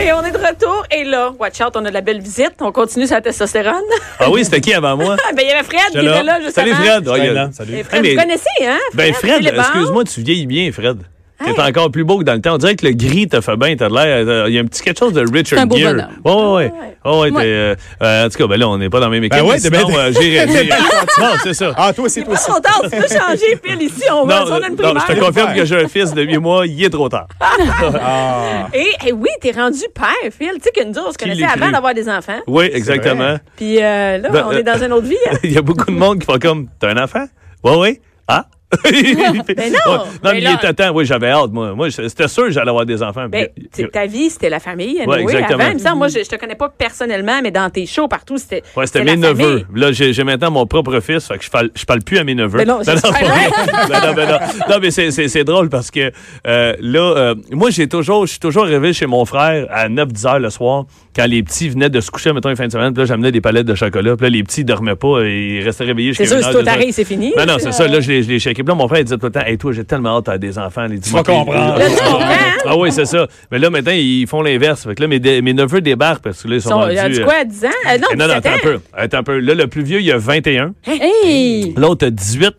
Et on est de retour. Et là, watch out, on a de la belle visite. On continue sur la testostérone. Ah oui, c'était qui avant moi? ben, il y avait Fred qui était là, juste Salut. Fred. A- là. Salut. Fred, mais- vous connaissez, hein? Ben Fred, Philippe Barre? excuse-moi, tu vieillis bien, Fred. T'es Hey. encore plus beau que dans le temps. On dirait que le gris te fait bien. T'as l'air. euh, Il y a un petit quelque chose de Richard un beau Gere. bonhomme. Ouais, ouais, ouais. Ouais. T'es, euh, euh, en tout cas, ben là, on n'est pas dans la même équipe. Ben ouais, t'es sinon, euh, j'ai- Non, c'est ça. Ah, toi aussi, Il est toi pas aussi. trop tard, tu peux changer, Phil, ici. On va, Non, on a une non, primaire. je te confirme que j'ai un fils de 8 mois, il est trop tard. Ah. Et, et oui, t'es rendu père, Phil. Tu sais que nous on se connaissait avant d'avoir des enfants. Oui, exactement. Puis euh, là, Ben, on est dans une autre vie. hein. Il y a beaucoup de monde qui font comme T'as un enfant? Oui, oui. Ah? Ben non, Ouais. Non, mais mais il était temps. Oui, j'avais hâte, moi. Moi, c'était sûr que j'allais avoir des enfants. Ben, Puis, ta vie, c'était la famille. Ouais, anyway, exactement. Avant, semble, moi, je, je te connais pas personnellement, mais dans tes shows partout, c'était. Ouais, c'était mes famille. neveux. Là, j'ai maintenant mon propre fils, fait que je parle, je parle plus à mes neveux. Ben non, super pas vrai. Ben non, non. Non, mais c'est- drôle parce que euh, là, euh, moi, j'ai toujours, je suis toujours arrivé chez mon frère à 9-10 heures le soir quand les petits venaient de se coucher, mettons, une fin de semaine. Puis là, j'amenais des palettes de chocolat. Puis là, les petits, ils dormaient pas et ils restaient réveillés C'est jusqu'à sûr, une si toi t'arrives, c'est fini. Ben non, c'est ça. Là, je les, checkais. Puis là, mon frère, il disait tout le temps, Hey, toi, j'ai tellement hâte à des enfants. Les Tu vas comprendre. Hein? Ah oui, c'est ça. Mais là, maintenant, ils font l'inverse. Fait que là, mes, neveux débarquent parce que là, ils Ils sont, sont- rendus... il a dit euh, quoi, 10 ans? Euh, non, eh, non, non, 17 attends un peu. Attends un peu. Là, le plus vieux, il a 21. Hey! L'autre a 18.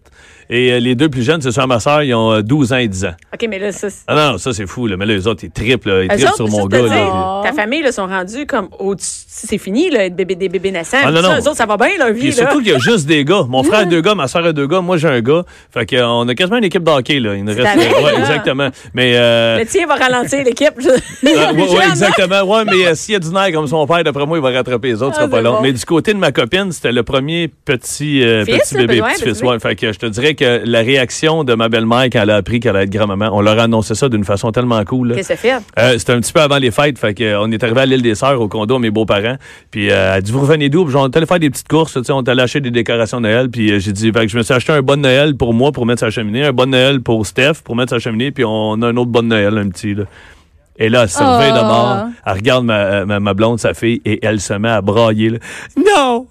Et euh, les deux plus jeunes, c'est sur ma soeur, ils ont euh, 12 ans et 10 ans. OK, mais là, ça. c'est- Ah non, non, ça, c'est fou. Là. Mais là, les autres, ils triplent. là. Ils Eux triplent autres, sur mon gars. dire, là. ta famille, là, sont rendus comme au-dessus. C'est fini, là, être bébé, des bébés naissants. Ah, non, Tout ça, non. Eux autres, ça va bien, leur vie, Puis là. surtout qu'il y a juste des gars. Mon frère a deux gars, ma soeur a deux gars, moi j'ai un gars. Fait que, euh, on a quasiment une équipe de hockey, là. Il nous reste. ouais, là. exactement. Mais. Euh, Le tien va ralentir l'équipe. je- Ah, ouais, ouais, Jeune, exactement. Ouais, mais euh, s'il y a du nerf comme son père, d'après moi, il va rattraper les autres, ce Ah, sera pas long. bon. Mais du côté de ma copine, c'était le premier petit, euh, Fils, petit bébé, ouais, petit petit fils. Ouais, fait que je te dirais que la réaction de ma belle-mère quand elle a appris qu'elle allait être grand-maman, on leur a annoncé ça d'une façon tellement cool. Qu'est-ce que ça fait? Euh, c'était un petit peu avant les fêtes, fait que, euh, on est arrivé à l'île des Sœurs au condo à mes beaux-parents. Puis euh, elle dit vous revenez d'où? Puis, on est allé faire des petites courses, tu sais, on est allé acheter des décorations de Noël. Puis euh, j'ai dit fait que je me suis acheté un bon Noël pour moi pour mettre la cheminée, un bon Noël pour Steph pour mettre la cheminée, puis on a un autre bon Noël, un petit là. Et là, elle se réveille de Oh. mort, elle regarde ma, ma, ma blonde, sa fille, et elle se met à brailler. là. Non!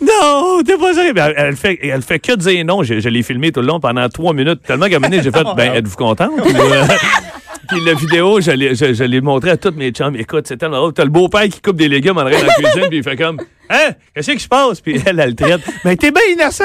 Non! T'es pas sérieux! Elle, elle fait, elle fait que dire non. Je, je l'ai filmé tout le long pendant trois minutes. Tellement qu'à un moment donné, j'ai fait, ben, êtes-vous contente? Puis, euh, Puis la vidéo, je l'ai, je, je l'ai à toutes mes chums. Écoute, c'est tellement drôle. T'as le beau-père qui coupe des légumes en arrière dans la cuisine, puis il fait comme Hein? Qu'est-ce qui se passe? Puis elle, elle le traite. Mais t'es bien innocent!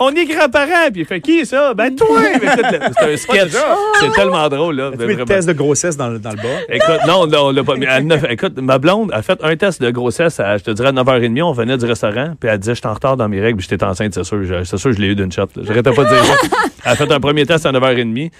On est grands-parents! Puis il fait qui ça? Ben toi! Écoute, là, c'est un sketch. C'est tellement drôle, là. Tu Ben, le test de grossesse dans, le- dans le bas. Écoute, non, non, on l'a pas mis. Écoute, ma blonde a fait un test de grossesse, à, je te dirais, à 9h30. On venait du restaurant, puis elle disait, je suis en retard dans mes règles, puis j'étais enceinte, c'est sûr. Je- C'est sûr, je l'ai eu d'une shot. J'arrêtais pas de dire ça. Elle a fait un premier test à 9h30.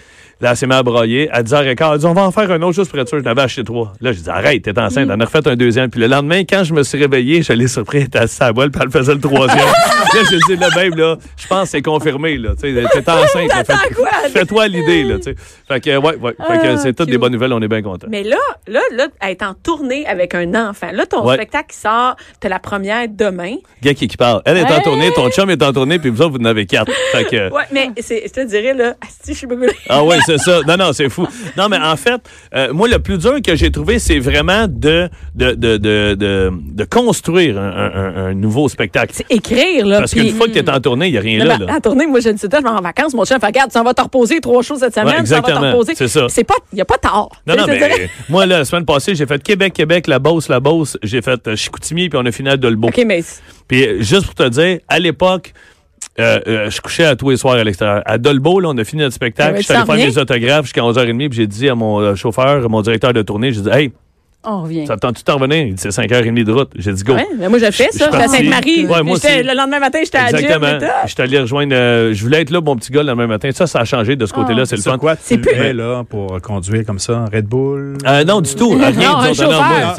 Là, elle s'est mise à broyer. À 10h15, elle dit, on va en faire un autre juste pour être sûr. Je n'avais acheté trois. Là, j'ai dit, arrête, t'es enceinte. Elle en a refait un deuxième. Puis le lendemain, quand je me suis réveillé, je l'ai surpris, elle était assise à la puis elle faisait le troisième. là, j'ai dit, là, même, là, je pense que c'est confirmé, là. Tu sais, t'es enceinte. Fais-toi l'idée, là, tu sais. Fait que, ouais, ouais. Fait que c'est toutes des bonnes nouvelles, on est bien contents. Mais là, là, là, elle est en tournée avec un enfant. Là, ton Ouais. spectacle qui sort, t'as la première demain. Gars qui, qui parle. Elle est en tournée, ton chum est en tournée, puis vous autres, vous en avez quatre. Fait que, Ouais, mais c'est, je te dirais, là, asti, je suis ah oui, c'est ça. Non, non, c'est fou. Non, mais en fait, euh, moi, le plus dur que j'ai trouvé, c'est vraiment de, de, de, de, de, de un, un- un nouveau spectacle. C'est écrire, là. Parce qu'une fois que tu es en tournée, il n'y a rien là. En tournée, moi, je ne sais pas, je vais en vacances. Mon chef, regarde, tu en vas te reposer trois choses cette semaine. Ouais, tu en vas te exactement. reposer. C'est ça. C'est pas, il n'y a pas tard. Non, non, mais moi, là, la semaine passée, j'ai fait Québec, Québec, la Beauce, la Beauce. J'ai fait euh, Chicoutimi, puis on a fini à Dolbeau. OK, mais Puis euh, juste pour te dire, à l'époque, euh, euh, je couchais à tous les soirs à l'extérieur. À Dolbeau, là, on a fini notre spectacle. Je suis allé faire mes autographes jusqu'à 11h30, puis j'ai dit à mon euh, chauffeur, mon directeur de tournée, j'ai dit, hey, On revient. ça te tente-tu de t'en revenir? Il dit, c'est 5h30 de route. J'ai dit, go. ouais, mais moi, Je- je ça. suis J'étais à. Sainte-Marie. Ouais, moi J'étais- aussi. Le lendemain matin, j'étais à. Exactement. suis allé rejoindre. euh, je voulais être là, mon petit gars, le lendemain matin. Ça, ça a changé de ce côté-là. c'est le fun. quoi C'est tu plus- es là pour conduire comme ça? Red Bull? Euh, non, du tout. Rien. Non, un non, moi,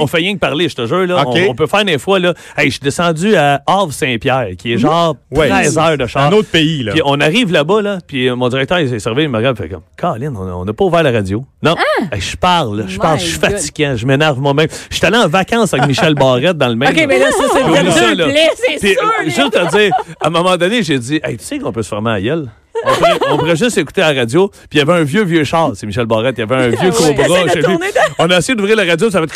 on, on fait rien que parler, je te jure. Là, on, on peut faire des fois. Là, hey, je suis descendu à Havre-Saint-Pierre, qui est genre Ouais. 13 heures de char. Un autre pays, là. Puis on arrive là-bas, là, puis euh, mon directeur, il s'est servi, il me regarde, il fait comme, Colin, on n'a pas ouvert la radio. Non, Hey, je parle, là, je parle, je suis God. Je m'énerve moi-même. Je suis allé en vacances avec Michel Barrette dans le même. OK, mais là, ça, c'est le c'est sûr. euh, Juste à dire, à un moment donné, j'ai dit, hey, tu sais qu'on peut se former à gueule? On pourrait, on pourrait juste écouter à la radio. Puis il y avait un vieux, vieux char. C'est Michel Barrette. Il y avait un vieux Ouais. cobra. On a essayé d'ouvrir la radio. Ça va être...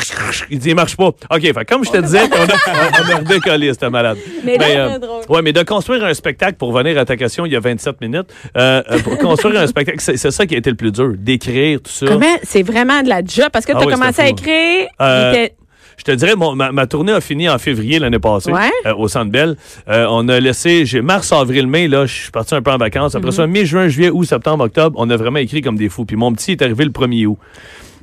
Il dit, il marche pas. OK. Fait, comme je te disais, on a, on a redécollé. C'était malade. Mais là, euh, c'est drôle. ouais, mais de construire un spectacle, pour venir à ta question, il y a 27 minutes, euh, euh, pour construire un spectacle, c'est ça qui a été le plus dur. D'écrire, tout ça. Comment? C'est vraiment de la job parce que Ah tu as oui, commencé à écrire. Euh, Je te dirais, mon- ma, ma tournée a fini en février l'année passée Ouais. euh, au Centre Bell. Euh, on a laissé, j'ai mars, avril, mai, là, je suis parti un peu en vacances. Après Mhm. ça, mai, juin, juillet, août, septembre, octobre, on a vraiment écrit comme des fous. Puis mon petit est arrivé le 1er août.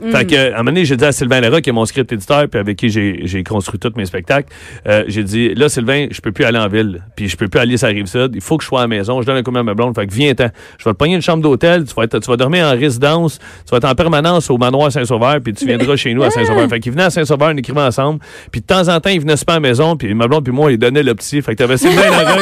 Mhm. Fait que, à un moment donné, j'ai dit à Sylvain Lara, qui est mon script éditeur, puis avec qui j'ai construit tous mes spectacles, euh, j'ai dit, là, Sylvain, je peux plus aller en ville, puis je peux plus aller sur la Rive-Sud, il faut que je sois à la maison, je donne un coup de main à ma blonde, fait que viens-t'en. Je vais te pogner une chambre d'hôtel, tu vas, être- tu vas dormir en résidence, tu vas être en permanence au manoir Saint-Sauveur, puis tu viendras chez nous à Saint-Sauveur. Fait qu'il venait à Saint-Sauveur, on écrivait ensemble, puis de temps en temps, il venait se à la maison, puis ma blonde puis moi, il donnait le petit. Fait que t'avais Sylvain Lara,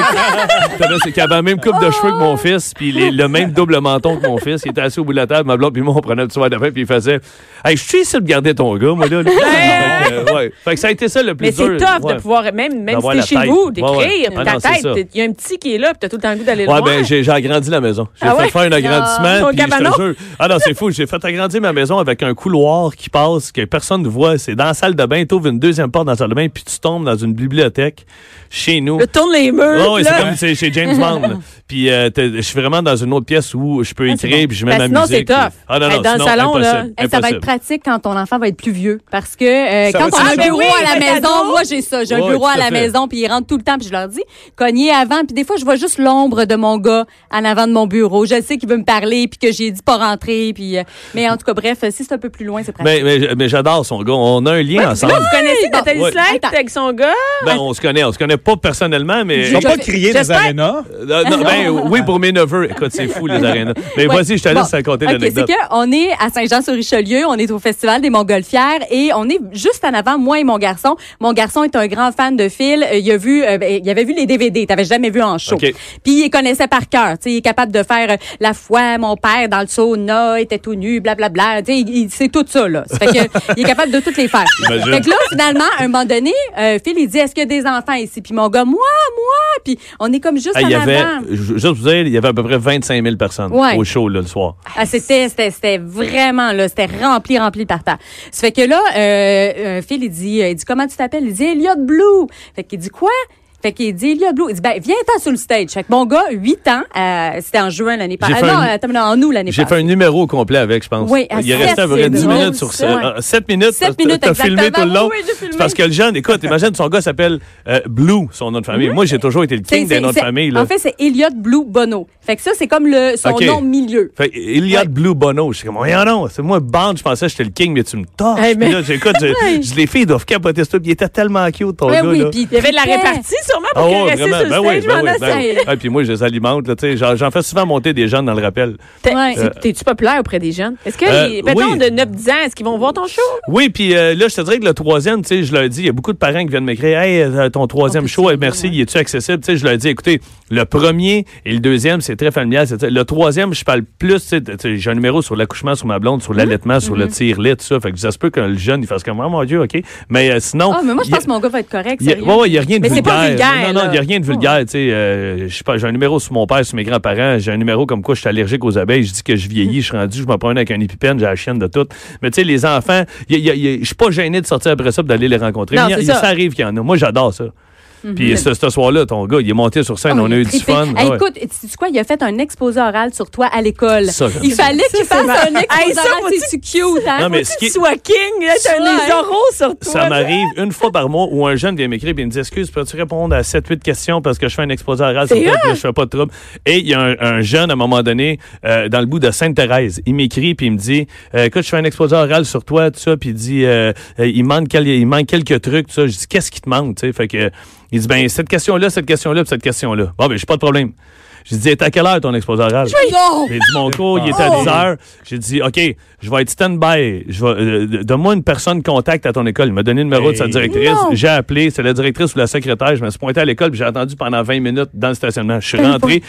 qui- avait la même coupe de cheveux que mon fils, puis le même double menton que mon fils, il était assis au bout de la table, ma blonde puis moi, on prenait un petit verre de vin, puis il faisait, hey, je suis ici de garder ton gars, moi, là. là. fait, que, ouais. Fait que ça a été ça le plus Mais c'est tough Ouais. de pouvoir, même, même si t'es chez tête. vous, d'écrire, ouais. Ah ta non, tête, il y a un petit qui est là, puis t'as tout le temps le goût d'aller le Ouais, voir. ben, j'ai agrandi la maison. J'ai Ah fait faire un agrandissement. Au puis je te jure. Ah non, c'est fou. J'ai fait agrandir ma maison avec un couloir qui passe, que personne ne voit. C'est dans la salle de bain. Tu ouvres une deuxième porte dans la salle de bain, puis tu tombes dans une bibliothèque chez nous. Le tourne les murs. Oh, oui, c'est comme c'est chez James Bond. Puis euh, je suis vraiment dans une autre pièce où je peux Ah, écrire, bon. puis je mets Ben, ma sinon, musique. c'est tough. Ah non, non, dans le sinon, salon, là. impossible, ça va impossible. être pratique quand ton enfant va être plus vieux. Parce que euh, quand on a un bureau Ah, oui, à la maison, ado. moi j'ai ça. J'ai un bureau à la maison, puis ils rentrent tout le temps, puis je leur dis, cognez avant. Puis des fois, je vois juste l'ombre de mon gars en avant de mon bureau. Je sais qu'il veut me parler, puis que j'ai dit pas rentrer. Puis, euh, mais en tout cas, bref, si c'est un peu plus loin, c'est pratique. Mais, mais, mais j'adore son gars. On a un lien ensemble. Là, vous connaissez Nathalie Attends. avec son gars? Ben, on se connaît. On se connaît pas personnellement, mais. Ils n'ont pas crié j'espère- arénas. Euh, non, ben, oui, pour mes neveux. Écoute, c'est fou, les arénas. Mais Ouais. vas-y, je te Bon. laisse raconter OK, c'est l'anecdote. qu'on est à Saint-Jean-sur-Richelieu, on est au Festival des Montgolfières et on est juste en avant, moi et mon garçon. Mon garçon est un grand fan de Phil. Euh, Il a vu, euh, ben, il avait vu les DVD, t'avais jamais vu en show. OK. Puis il connaissait par cœur. Il est capable de faire euh, la fois, mon père dans le sauna était tout nu, blablabla. Il, il- c'est tout ça là. Ça fait que il est capable de toutes les faire. J'imagine. Fait que là, finalement, à un moment donné, Phil il dit, est-ce qu'il y a des enfants ici? Puis mon gars, moi, moi. Puis on est comme juste Ah, il y en avait, avant. juste vous dire, il y avait à peu près 25 000 personnes Ouais. au show là, le soir. Ah, c'était, c'était, c'était vraiment, là, c'était rempli, rempli par terre. Ça fait que là, euh, Phil, il dit, il dit, comment tu t'appelles? Il dit, Elliot Blue. Fait qu'il dit, quoi? Fait qu'il dit, Elliot Blue. Il dit, ben, viens-t'en sur le stage. Fait que mon gars, 8 ans, euh, c'était en juin l'année passée. J'ai Ah, fait non, un- attends, non, en août l'année J'ai passée. fait un numéro complet avec, je pense. Oui, à il est resté à peu près c'est 10 drôle, minutes sur ça. 7 minutes. Sept parce que minutes, T'as filmé tout le long. Oui, j'ai filmé. Parce que le jeune, écoute, imagine, son gars s'appelle euh, Blue, son nom de famille. Moi, j'ai toujours été le king des noms de famille. Là. En fait, c'est Elliot Blue Bono. Fait que ça, c'est comme le, son nom milieu. Fait, Ouais. Blue Bono. Je suis comme, voyons non, c'est moi, bande, je pensais que j'étais le king, mais tu me torches. Hey, mais- Puis là, j'écoute, les filles doivent capoter ça. Puis il était tellement cute, ton gars. oui, puis Il y avait de la répartie sûrement pour Ah le Ben stage. oui, ben oui, ben oui. Ah, puis moi, je les alimente. là, tu sais, J'en fais souvent monter des jeunes dans le rappel. T'es-tu populaire auprès des jeunes? Est-ce que, Euh, mettons, oui. de 9-10 ans, est-ce qu'ils vont voir ton show? Oui, puis euh, là, je te dirais que le troisième, tu sais, je leur dis, il y a beaucoup de parents qui viennent m'écrire, hey, euh, ton troisième peut show, merci, il est-tu accessible? Tu sais, je leur dis, écoutez, le premier et le deuxième, c'est très familial. c'est- Le troisième, je parle plus, j'ai un numéro sur l'accouchement, sur ma blonde, sur l'allaitement, sur le tire-lait, tout ça. Fait que ça se peut que le jeune, il fasse comme, oh mon Dieu, OK. Mais euh, sinon. Ah, mais moi, je pense que mon gars va être correct. il y a, ouais, rien de Mais c'est vulgaire. pas vulgaire, Non, non, il n'y a rien de vulgaire. tu sais, euh, j'ai un numéro sur mon père, sur mes grands-parents. J'ai un numéro comme quoi je suis allergique aux abeilles. Je dis que je vieillis, je suis rendu, je me promène avec un épipène, j'ai la chienne de tout. Mais tu sais, les enfants, je suis pas gêné de sortir après ça et d'aller les rencontrer. Non, il- ça arrive qu'il y en a. Moi, j'adore ça. Puis ce, ce soir-là, ton gars, il est monté sur scène, Oh, on a eu du fun. Hey, ouais. Écoute, tu sais quoi, il a fait un exposé oral sur toi à l'école. Ça, Il ça. fallait qu'il fasse un exposé Hey, ça, oral. C'est cute, hein? Non, mais ce qui- que tu sois king, là, t'as les oraux sur toi. Ça m'arrive une fois par mois où un jeune vient m'écrire et me dit Excuse, peux-tu répondre à 7-8 questions parce que je fais un exposé oral sur toi, là, je fais pas de trouble. Et il y a un, un jeune, à un moment donné, euh, dans le bout de Sainte-Thérèse, il m'écrit puis il me dit euh, Écoute, je fais un exposé oral sur toi, tout ça, puis il dit euh, il, manque quel- il manque quelques trucs, tout ça. Je dis Qu'est-ce qui te manque, tu sais? Fait que il dit Ben, cette question-là, cette question-là, cette question-là. Bon, ben, j'ai pas de problème. J'ai dit, à quelle heure ton exposé oral? J'ai dit, mon cours, il était à 10 heures. J'ai dit, OK, je vais être stand-by. Je vais, euh, Donne-moi une personne contact à ton école. Il m'a donné le numéro de sa Hey. directrice. J'ai appelé. C'est la directrice ou la secrétaire. Je me suis pointé à l'école puis j'ai attendu pendant 20 minutes dans le stationnement. Je suis Ben rentré.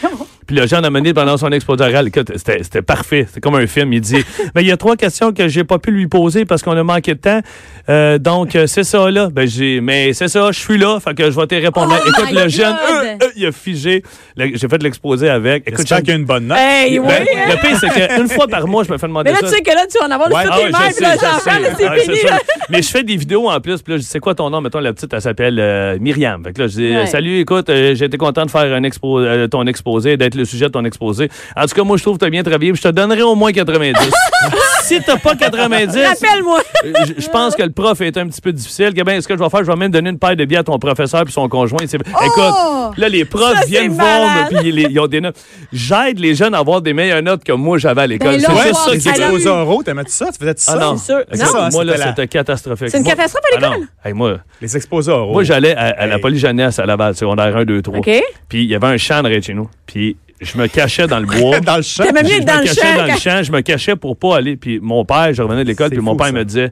Puis le jeune a mené pendant son exposé oral. Écoute, c'était parfait. C'était comme un film. Il dit, mais il y a trois questions que j'ai pas pu lui poser parce qu'on a manqué de temps. Euh, donc, euh, c'est ça, là. Ben, j'ai, mais c'est ça, je suis là. Fait que je vais te répondre. Oh Écoute, le jeune, euh, euh, il a figé. J'ai fait l'exposé avec. Écoute, a une bonne note. Hey, oui. ben, le pire, c'est qu'une fois par mois, je me fais demander Mais là, ça. tu sais que là, tu vas en avoir Ouais. le Ah des je mères, puis là, j'en c'est fini. là. Mais je fais des vidéos en plus. Puis là, je dis, c'est quoi ton nom? Mettons, la petite, elle s'appelle euh, Myriam. Fait que là, je dis, Ouais. salut, écoute, euh, j'ai été content de faire un expo, euh, ton exposé, d'être le sujet de ton exposé. En tout cas, moi, je trouve que tu as bien travaillé. puis je te donnerai au moins 90. si t'as pas 90, Rappelle-moi. euh, je pense que le prof est un petit peu difficile. Que ben, ce que je vais faire, je vais même donner une paire de billets à ton professeur puis son conjoint. C'est- Écoute, là, les profs viennent voir, puis ils ont des notes. J'aide les jeunes à avoir des meilleures notes que moi j'avais à l'école. Ben c'est va ça les qui oraux, t'aimais-tu ça? Tu faisais-tu ça? ah non, sûr. Non. moi là, C'était catastrophique. C'est une catastrophe à Ah l'école? Hey, moi, Les exposés oraux. moi j'allais à, à la polyjeunesse à Laval, secondaire 1, 2, 3. OK. Puis il y avait un champ de chez nous. Puis je me cachais dans le bois. dans le champ? Je dans me le cachais champ. dans le champ, je me cachais pour pas aller. Puis mon père, je revenais de l'école, puis mon père ça. me disait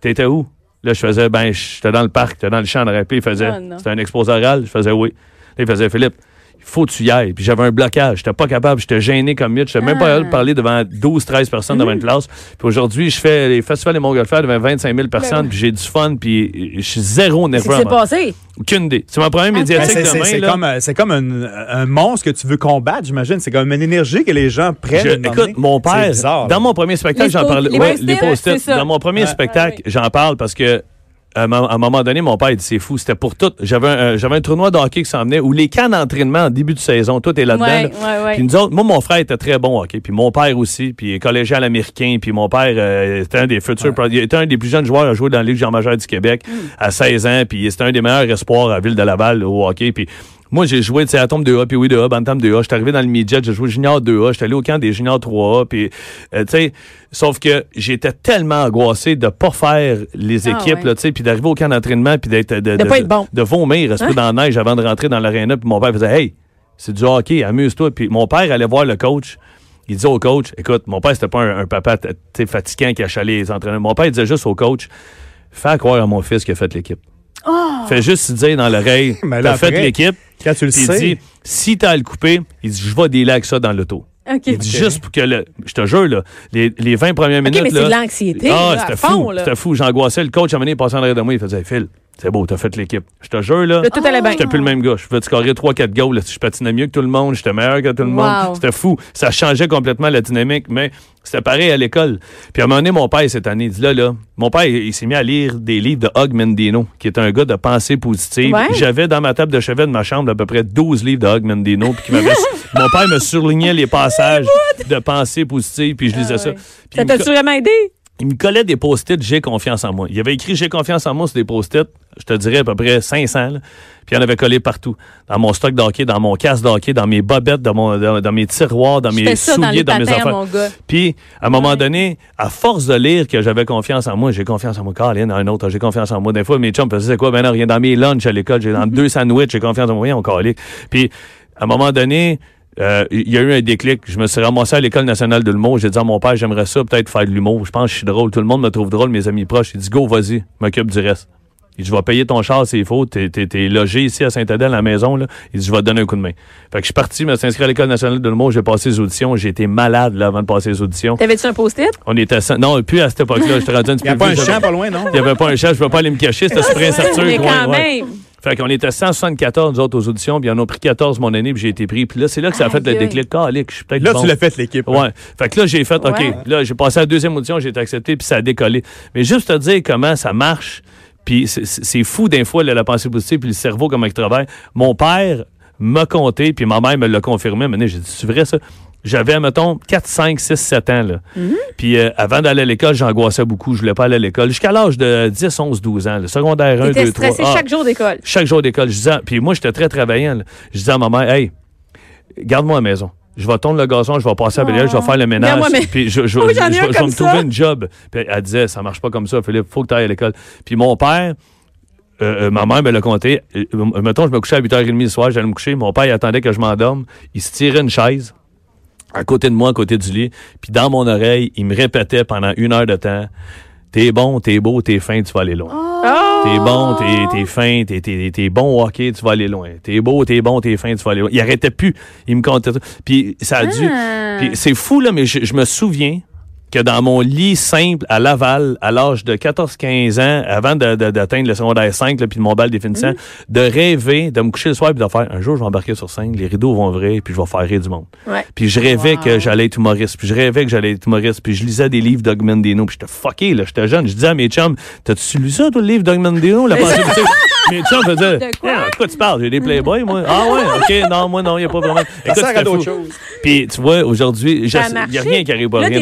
T'étais où? Là, je faisais Ben, j'étais dans le parc, j'étais dans le champ de Puis il faisait Oh, non. C'était un exposé oral. Je faisais oui. Là, il faisait Philippe, il faut que tu y ailles. Puis j'avais un blocage. J'étais pas capable. J'étais gêné comme mythe. J'étais même pas Ah. capable de parler devant 12, 13 personnes devant une classe. Puis aujourd'hui, je fais les festivals des Montgolfières devant 25 000 personnes. Puis j'ai du fun. Puis je suis zéro Qu'est-ce qui s'est passé? Aucune idée. C'est ma première Ben, médiatique c'est c'est- demain. c'est comme, euh, c'est comme un, un monstre que tu veux combattre, j'imagine. C'est comme une énergie que les gens prennent. Je- écoute, mon père, bizarre, dans mon premier spectacle, j'en parlais. les ouais, post-it, les post-it. Dans mon premier spectacle, Ouais, j'en parle parce que à un moment donné, mon père il dit c'est fou, c'était pour tout. J'avais un, j'avais un tournoi de hockey qui s'en venait où les camps d'entraînement en début de saison, tout est là-dedans. Ouais, là. ouais, ouais. Puis nous autres, moi, mon frère était très bon hockey, puis mon père aussi, puis collégial américain, puis mon père euh, était un des futurs, il était un des plus jeunes joueurs à jouer dans la Ligue Jean majeure du Québec Mm. à 16 ans, puis c'était un des meilleurs espoirs à Ville de Laval au hockey, puis moi, j'ai joué, tu sais, Atom 2A, puis oui 2A, Bantam 2A. J'étais arrivé dans le midget, j'ai joué junior 2A, j'étais allé au camp des juniors 3A, puis, euh, tu sais, sauf que j'étais tellement angoissé de pas faire les Ah, équipes, ouais. là, tu sais, puis d'arriver au camp d'entraînement, puis d'être... De, De pas être bon. De vomir, rester Hein? dans la neige avant de rentrer dans l'aréna, puis mon père faisait « Hey, c'est du hockey, amuse-toi. » Puis mon père allait voir le coach. Il disait au coach, écoute, mon père, c'était pas un, un papa fatigant qui achalait les entraîneurs. Mon père, il disait juste au coach, fais croire à mon fils qu'il a fait l'équipe. Fais juste lui dire dans l'oreille, t'as fait l'équipe. Quand tu le sais. dit, si t'as à le couper, il dit, je vais dealer avec ça dans l'auto. OK. Il dit juste pour que le. Je te jure, là, les, les 20 premières minutes. mais c'est de l'anxiété. Ah, c'était fou. là. C'était fou. J'angoissais. Le coach, à il passait en arrière de moi. Il faisait, Phil, c'est beau, t'as fait l'équipe. Je te jure, là. Tout allait bien. J'étais plus le même gars. Je faisais scorer 3-4 goals. là. Je patinais mieux que tout le monde. J'étais meilleur que tout le Wow. monde. C'était fou. Ça changeait complètement la dynamique, mais c'était pareil à l'école. Puis à un moment donné, mon père, cette année, il dit là, là, mon père, il, il s'est mis à lire des livres de Hug Mendino, qui est un gars de pensée positive. Ouais. J'avais dans ma table de chevet de ma chambre à peu près 12 livres de Hug Mendino. Puis mon père me surlignait les passages de pensée positive, puis je lisais ça. ouais. Puis Ça me t'a-tu vraiment aidé? Il me collait des post-it J'ai confiance en moi. Il avait écrit J'ai confiance en moi sur des post-it, je te dirais à peu près 500. là. Puis il en avait collé partout. Dans mon stock d'hockey, dans mon casque d'hockey, dans mes bobettes, dans, mon, dans, dans mes tiroirs, dans mes ça souliers, dans, mes affaires. mon gars. Puis, à un moment Ouais. donné, à force de lire que j'avais confiance en moi, j'ai confiance en moi. Colin, un autre, j'ai confiance en moi. Des fois, mes chums faisaient c'est quoi? Ben non, rien dans mes lunchs à l'école, j'ai dans deux sandwichs, j'ai confiance en moi. Voyons, calique. Puis, à un moment donné, euh, il y a eu un déclic. Je me suis ramassé à l'École nationale de l'humour. J'ai dit à mon père, j'aimerais ça, peut-être faire de l'humour. Je pense que je suis drôle. Tout le monde me trouve drôle, mes amis proches. Il dit, go, vas-y, m'occupe du reste. Il dit, je vais payer ton char s'il faut. T'es, t'es, t'es logé ici à Saint-Adèle, à la maison. Là. Il dit, je vais te donner un coup de main. Fait que je suis parti, me suis inscrit à l'École nationale de l'humour. J'ai passé les auditions. J'ai été malade là, avant de passer les auditions. T'avais-tu un post-it? On était Non, plus à cette époque-là. J'étais rendu un petit Il n'y a peu pas un champ pas loin, non? Il n'y avait pas un champ. Je ne peux pas aller me cacher. C'était sur Prince Arthur. mais quand ouais. même. Fait qu'on était 174, nous autres, aux auditions, puis ils en ont pris 14 mon année, puis j'ai été pris. Puis là, c'est là que ça a fait le déclic. Calique, je suis peut-être Là, bon. tu l'as fait, l'équipe. Ouais. Fait que là, j'ai fait, OK, Ouais. là, j'ai passé à la deuxième audition, j'ai été accepté, puis ça a décollé. Mais juste te dire comment ça marche, puis c'est fou d'un fois, là, la pensée positive, puis le cerveau, comment il travaille. Mon père m'a compté, puis ma mère me l'a confirmé. Maintenant, j'ai dit, c'est vrai ça? J'avais, mettons, 4, 5, 6, 7 ans. Là. Puis euh, avant d'aller à l'école, j'angoissais beaucoup. Je voulais pas aller à l'école. Jusqu'à l'âge de 10, 11, 12 ans. Le secondaire 1, 2, T'étais 3. stressé chaque jour d'école. chaque jour d'école. Je disais, puis moi, j'étais très travaillant. là. Je disais à ma mère, hey, garde-moi à la maison. Je vais tondre le gazon, je vais passer à la je vais faire le ménage. Garde-moi, mais- Puis je, je, Oh, je- vais me ça. trouver une job. Puis elle disait, ça marche pas comme ça, Philippe, faut que tu ailles à l'école. Puis mon père, euh, euh, ma mère me l'a compté. Euh, euh, mettons, je me couchais à 8h30 le soir, j'allais me coucher. Mon père, il attendait que je m'endorme. Il se tirait une chaise à côté de moi, à côté du lit. Puis dans mon oreille, il me répétait pendant une heure de temps T'es bon, t'es beau, t'es fin, tu vas aller loin. Oh! T'es bon, t'es, t'es fin, t'es, t'es, t'es bon au hockey, tu vas aller loin. T'es beau, t'es bon, t'es fin, tu vas aller loin. Il arrêtait plus. Il me comptait tout. Puis ça a dû. Ah. Puis c'est fou, là, mais je, je me souviens que dans mon lit simple à Laval, à l'âge de 14-15 ans, avant d'atteindre le secondaire 5, là, puis de mon bal définissant, Mm. de rêver, de me coucher le soir puis de faire un jour, je vais embarquer sur scène, les rideaux vont ouvrir, puis je vais faire rire du monde. Ouais. Puis je rêvais que j'allais être humoriste, puis je rêvais que j'allais être humoriste, puis je lisais des livres d'Og Mandino, puis j'étais fucké, là, j'étais jeune. Je disais à mes chums, t'as-tu lu ça, toi, le livre d'Og Mandino? La pensée? Mes chums faisaient, De quoi? De quoi tu parles? J'ai des Playboys, moi. Ah ouais, OK, non, moi, non, il n'y a pas vraiment. Ça Écoute, sert à d'autres choses. Puis tu vois, aujourd'hui, il Ça a n'y a rien qui arrive pas Là, rien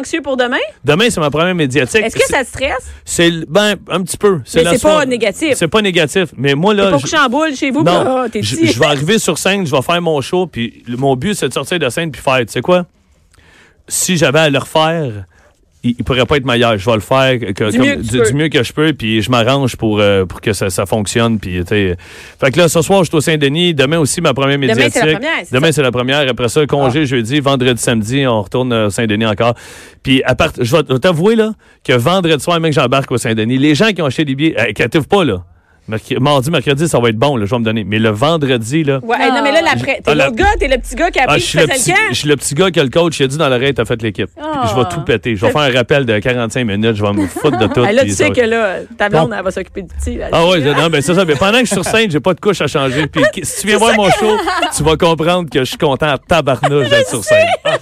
anxieux pour demain? Demain, c'est ma première médiatique. Est-ce que C'est- ça te stresse? C'est ben un petit peu. Mais la c'est pas négatif. C'est pas négatif. Mais moi T'es là, pas je- couché en boule chez vous? non, t'es je, petit. je vais arriver sur scène, je vais faire mon show, puis mon but c'est de sortir de scène puis faire. Tu sais quoi? Si j'avais à le refaire. Il, il pourrait pas être meilleur. Je vais le faire que- Du comme- mieux que tu du, peux. du mieux que je peux, puis je m'arrange pour, euh, pour que ça, ça fonctionne. Puis, fait que là, ce soir, je suis au Saint-Denis. Demain aussi, ma première Demain, médiatique. c'est la première, Demain, c'est la première. Après ça, congé jeudi, vendredi, samedi, on retourne au Saint-Denis encore. Puis, à part, je vais t'avouer, là, que vendredi soir, même que j'embarque au Saint-Denis, les gens qui ont acheté des billets, euh, pas, là. Merc- Mardi, mercredi, ça va être bon, là, je vais me donner. Mais le vendredi, là. Ouais, non, mais là, l'après. T'es Ah, la- l'autre gars, t'es le petit gars qui a Ah, appris je que suis le, petit, le je suis le petit gars que le coach il a dit dans l'oreille, t'as fait l'équipe. Je vais tout péter. Je vais faire un rappel de 45 minutes. Je vais me foutre de tout. Ah, là, tu sais va- que là, ta blonde, elle va s'occuper du petit. là. Ah ouais, non, ben c'est ça. Mais pendant que je suis sur scène, j'ai pas de couche à changer. Puis si tu viens voir mon show, tu vas comprendre que je suis content à tabarnouche d'être sur scène. Ah,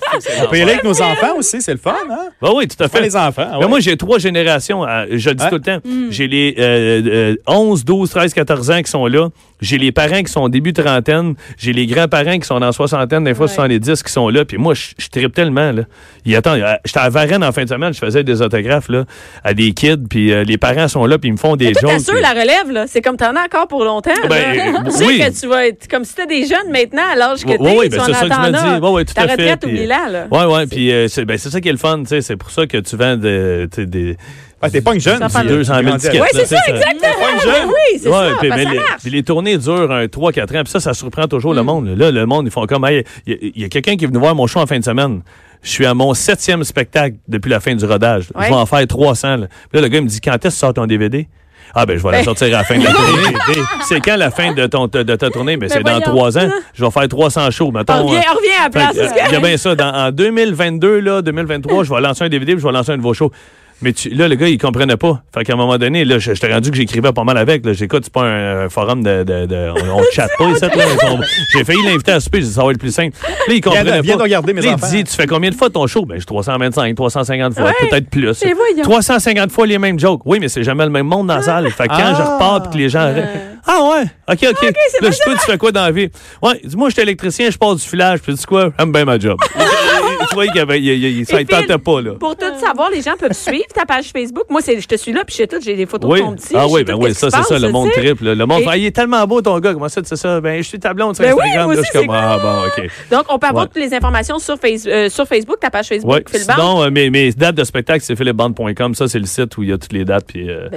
On peut y aller avec nos enfants aussi, c'est le fun, hein? Ben oui, tout à fait. les enfants. ah Mais moi, j'ai trois générations. euh, Je le dis tout le temps. J'ai les euh, euh, 11, 12, 13, 14 ans qui sont là. J'ai les parents qui sont au début trentaine. J'ai les grands-parents qui sont dans la soixantaine, des fois Ouais. 70 qui sont là. Puis moi, je, je tripe tellement. Là. Il, attends, euh, j'étais à Varennes en fin de semaine. Je faisais des autographes là, à des kids. Puis euh, les parents sont là. Puis ils me font des jokes. puis- la relève, là. C'est comme t'en as encore pour longtemps. Ben, euh, tu sais oui. que tu vas être comme si t'étais des jeunes maintenant, à l'âge que t'es. tu ben, en c'est ça que tu dit. as. Ouais, ouais, tout Ta à fait. retraite, Puis, oublie-la, là. Ouais, ouais. Puis euh, c'est ben, c'est ça qui est le fun. tu sais, C'est pour ça que tu vends de, des. Ouais, t'es pas une jeune. Tu 200 000 grandis tickets. avec. Oui, c'est ça, exactement. Pas une jeune? Ben oui, c'est Ouais, ça. puis, ben, mais ça les, marche. puis les tournées durent un 3-4 ans. Puis ça, ça surprend toujours Mm. le monde. Là, le monde, ils font comme, Hey, il y a- il y a, quelqu'un qui est venu voir mon show en fin de semaine. Je suis à mon septième spectacle depuis la fin du rodage. Ouais. Je vais en faire 300. Là. Puis là, le gars il me dit, quand est-ce que tu sors ton DVD? Ah ben je vais la Ben- sortir à la fin de la tournée. C'est quand la fin de, ton, de ta tournée? Ben, c'est dans trois ans. Je vais faire 300 shows. Mettons, On revient, on revient à la place. euh, Il y a bien ça. Dans, en 2022, là, 2023, je vais lancer un DVD puis je vais lancer un de vos shows. Mais tu- là, le gars, il comprenait pas. Fait qu'à un moment donné, là, je- j'étais rendu que j'écrivais pas mal avec. Là. J'écoute, c'est pas un, un forum de. de, de- on, on chatte pas ici. J'ai failli l'inviter à souper. J'ai dit, ça va être plus simple. Là, il comprenait Viens viens pas. de regarder mes Là. Il dit, tu fais combien de fois ton show? Ben, j'ai 325, 350 fois. Ouais. Peut-être plus. Mais voyons. 350 fois les mêmes jokes. Oui, mais c'est jamais le même monde dans la salle. Fait que quand Ah. je repars puis que les gens. Ah ouais? OK, OK. là, je toi, tu fais quoi dans la vie? Ouais, dis-moi, je suis électricien, je passe du filage. Puis tu sais quoi? J'aime bien ma job. tu vois, il avait- il- il- il- ça Et ne tentait pas, là. Pour tout savoir, les gens peuvent suivre ta page Facebook. Moi, c'est- je te suis là, puis je sais tout, j'ai des photos Oui. de ton petit. Ah oui, ben oui, ça, c'est ça, le monde triple. Le monde Ah, il est tellement beau, ton gars. Comment ça, c'est ça? Ben, je suis ta blonde sur Ben Instagram. moi là, je suis comme, ah bon, OK. Donc, on peut avoir toutes les informations sur, euh, sur Facebook, ta page Facebook, Ouais. Phil Bond. Sinon, euh, mes, dates de spectacle, c'est philipband.com. Ça, c'est le site où il y a toutes les dates. Puis, euh,